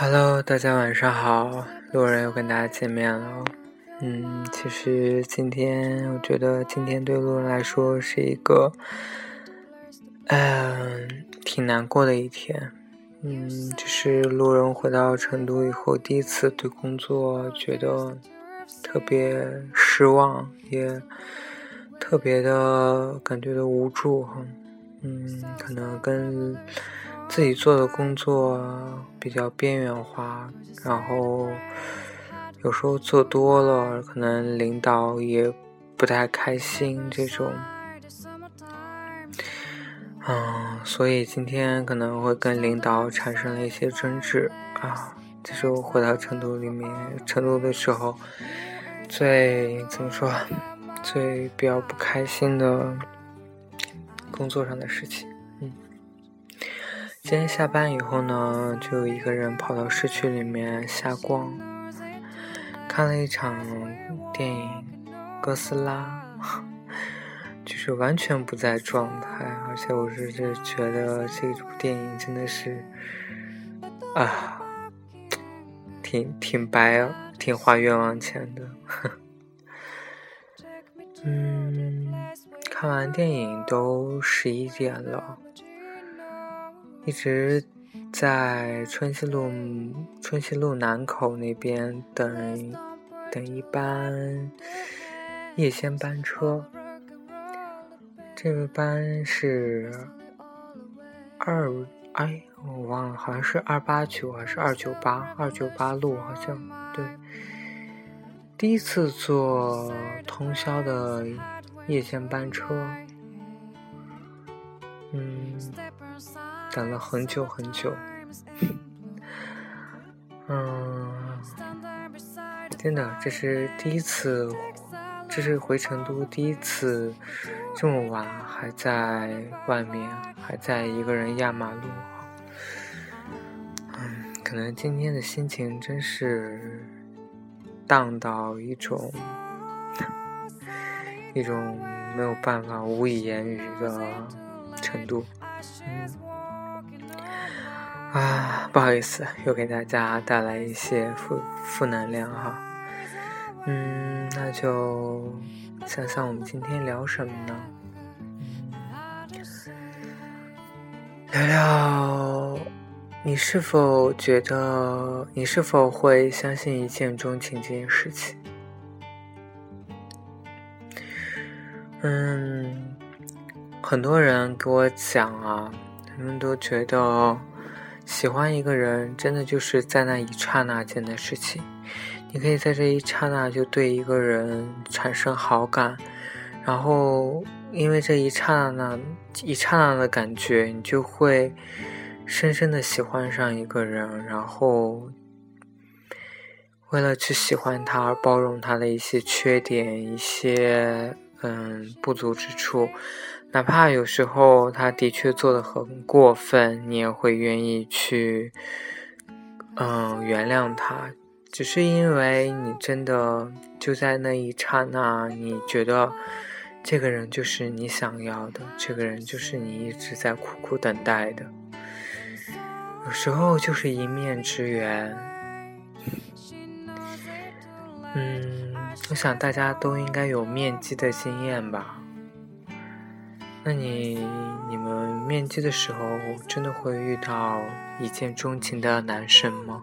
Hello，大家晚上好，路人又跟大家见面了。嗯，其实今天我觉得今天对路人来说是一个，嗯，挺难过的一天。嗯，就是路人回到成都以后，第一次对工作觉得特别失望，也特别的感觉的无助哈。嗯，可能跟。自己做的工作比较边缘化，然后有时候做多了，可能领导也不太开心这种。嗯，所以今天可能会跟领导产生了一些争执啊。这是我回到成都里面，成都的时候最怎么说，最比较不开心的工作上的事情。嗯今天下班以后呢，就一个人跑到市区里面瞎逛，看了一场电影《哥斯拉》，就是完全不在状态，而且我是觉得这部电影真的是啊，挺挺白，挺花冤枉钱的。嗯，看完电影都十一点了。一直在春熙路春熙路南口那边等等一班夜间班车，这个班是二哎我忘了，好像是二八九还是二九八二九八路，好像对。第一次坐通宵的夜间班车，等了很久很久，嗯，真的，这是第一次，这是回成都第一次这么晚还在外面，还在一个人压马路。嗯，可能今天的心情真是荡到一种一种没有办法无以言语的程度。嗯。啊，不好意思，又给大家带来一些负负能量哈。嗯，那就想想我们今天聊什么呢？聊聊你是否觉得你是否会相信一见钟情这件事情？嗯，很多人给我讲啊，他们都觉得。喜欢一个人，真的就是在那一刹那间的事情。你可以在这一刹那就对一个人产生好感，然后因为这一刹那、一刹那的感觉，你就会深深的喜欢上一个人，然后为了去喜欢他而包容他的一些缺点、一些嗯不足之处。哪怕有时候他的确做的很过分，你也会愿意去，嗯，原谅他，只是因为你真的就在那一刹那，你觉得这个人就是你想要的，这个人就是你一直在苦苦等待的。有时候就是一面之缘。嗯，我想大家都应该有面基的经验吧。那你你们面基的时候，真的会遇到一见钟情的男生吗？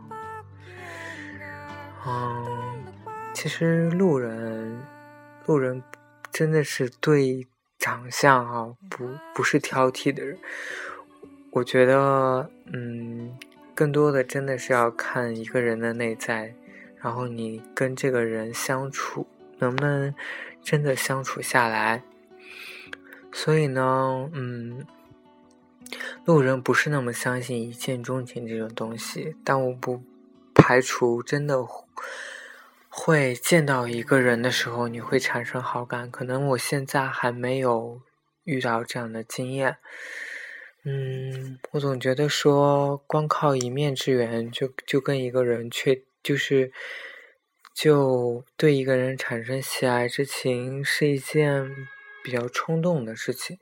嗯，其实路人路人真的是对长相啊，不不是挑剔的人。我觉得，嗯，更多的真的是要看一个人的内在，然后你跟这个人相处，能不能真的相处下来。所以呢，嗯，路人不是那么相信一见钟情这种东西，但我不排除真的会见到一个人的时候，你会产生好感。可能我现在还没有遇到这样的经验。嗯，我总觉得说光靠一面之缘就就跟一个人确就是就对一个人产生喜爱之情是一件。比较冲动的事情，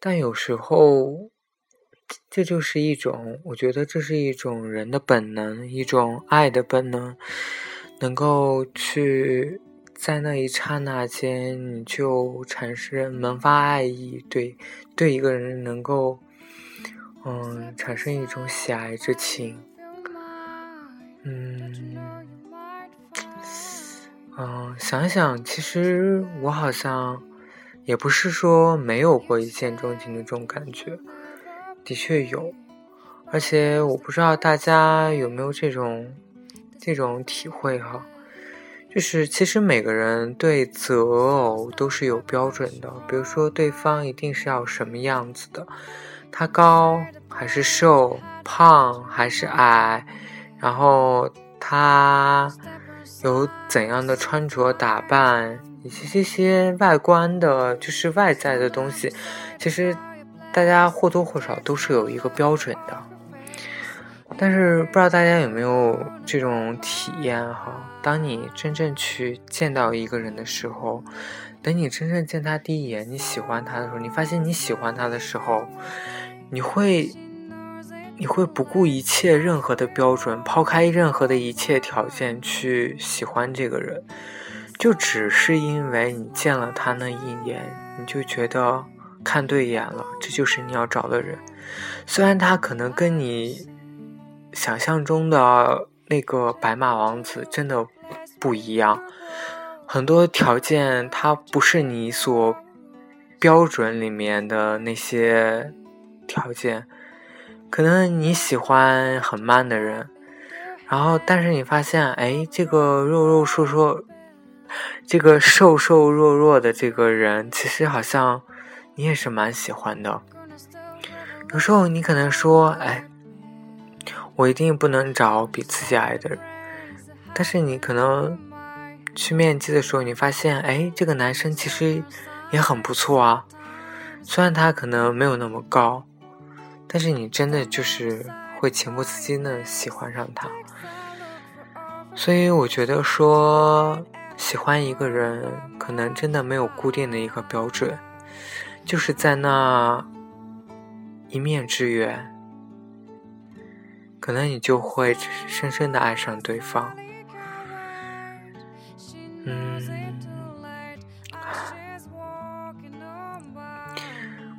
但有时候这就是一种，我觉得这是一种人的本能，一种爱的本能，能够去在那一刹那间，你就产生萌发爱意，对，对一个人能够，嗯，产生一种喜爱之情，嗯，嗯，想想，其实我好像也不是说没有过一见钟情的这种感觉。的确有，而且我不知道大家有没有这种这种体会哈，就是其实每个人对择偶都是有标准的，比如说对方一定是要什么样子的，他高还是瘦，胖还是矮，然后他有怎样的穿着打扮，以及这些外观的，就是外在的东西，其实。大家或多或少都是有一个标准的，但是不知道大家有没有这种体验哈？当你真正去见到一个人的时候，等你真正见他第一眼，你喜欢他的时候，你发现你喜欢他的时候，你会，你会不顾一切任何的标准，抛开任何的一切条件去喜欢这个人，就只是因为你见了他那一眼，你就觉得。看对眼了，这就是你要找的人。虽然他可能跟你想象中的那个白马王子真的不一样，很多条件他不是你所标准里面的那些条件。可能你喜欢很慢的人，然后但是你发现，哎，这个肉肉瘦瘦，这个瘦瘦弱弱的这个人，其实好像。你也是蛮喜欢的，有时候你可能说：“哎，我一定不能找比自己矮的人。”但是你可能去面基的时候，你发现：“哎，这个男生其实也很不错啊，虽然他可能没有那么高，但是你真的就是会情不自禁的喜欢上他。”所以我觉得说，喜欢一个人，可能真的没有固定的一个标准。就是在那一面之缘，可能你就会深深的爱上对方。嗯，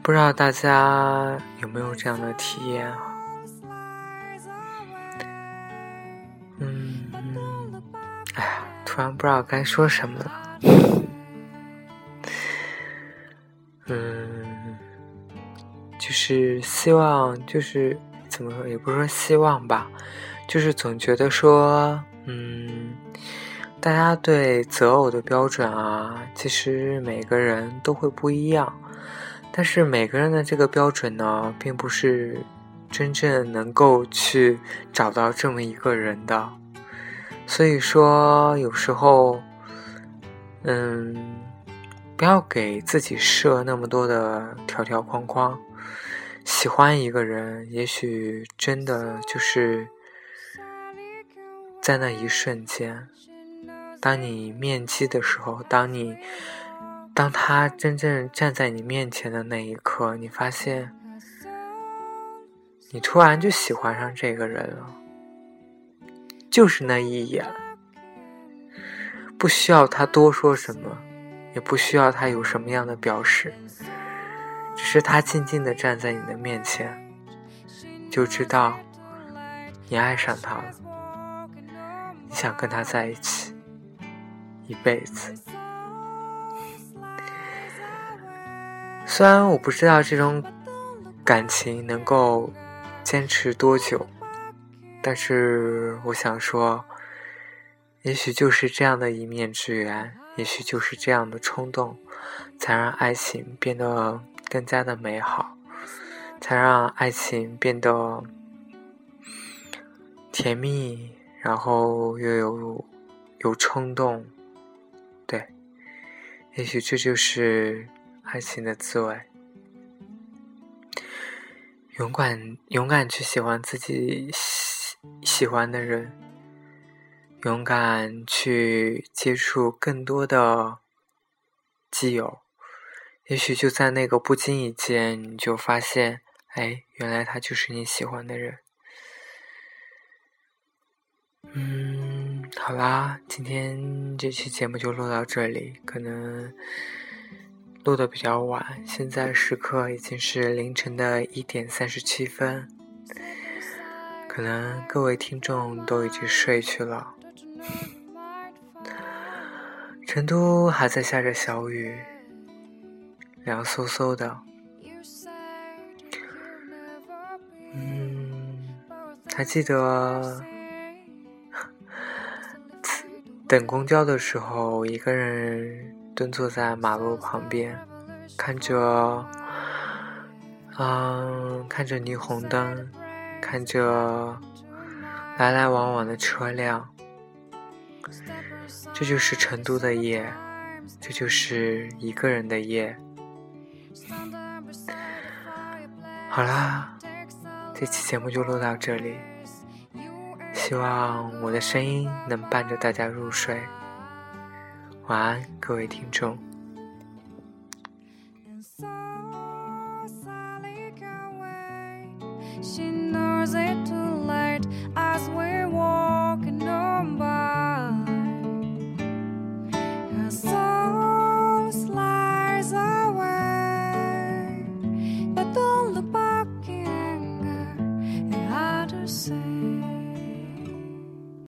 不知道大家有没有这样的体验啊？嗯，哎呀，突然不知道该说什么了。嗯，就是希望，就是怎么说，也不是说希望吧，就是总觉得说，嗯，大家对择偶的标准啊，其实每个人都会不一样，但是每个人的这个标准呢，并不是真正能够去找到这么一个人的，所以说有时候，嗯。不要给自己设那么多的条条框框。喜欢一个人，也许真的就是在那一瞬间，当你面基的时候，当你当他真正站在你面前的那一刻，你发现你突然就喜欢上这个人了，就是那一眼，不需要他多说什么。也不需要他有什么样的表示，只是他静静的站在你的面前，就知道你爱上他了，你想跟他在一起一辈子。虽然我不知道这种感情能够坚持多久，但是我想说，也许就是这样的一面之缘。也许就是这样的冲动，才让爱情变得更加的美好，才让爱情变得甜蜜，然后又有有冲动。对，也许这就是爱情的滋味。勇敢，勇敢去喜欢自己喜欢的人。勇敢去接触更多的基友，也许就在那个不经意间，你就发现，哎，原来他就是你喜欢的人。嗯，好啦，今天这期节目就录到这里，可能录的比较晚，现在时刻已经是凌晨的一点三十七分，可能各位听众都已经睡去了。成都还在下着小雨，凉飕飕的。嗯，还记得。等公交的时候，一个人蹲坐在马路旁边，看着，嗯，看着霓虹灯，看着来来往往的车辆，这就是成都的夜，这就是一个人的夜。好啦，这期节目就录到这里。希望我的声音能伴着大家入睡。晚安，各位听众。She knows is it too late? I swear.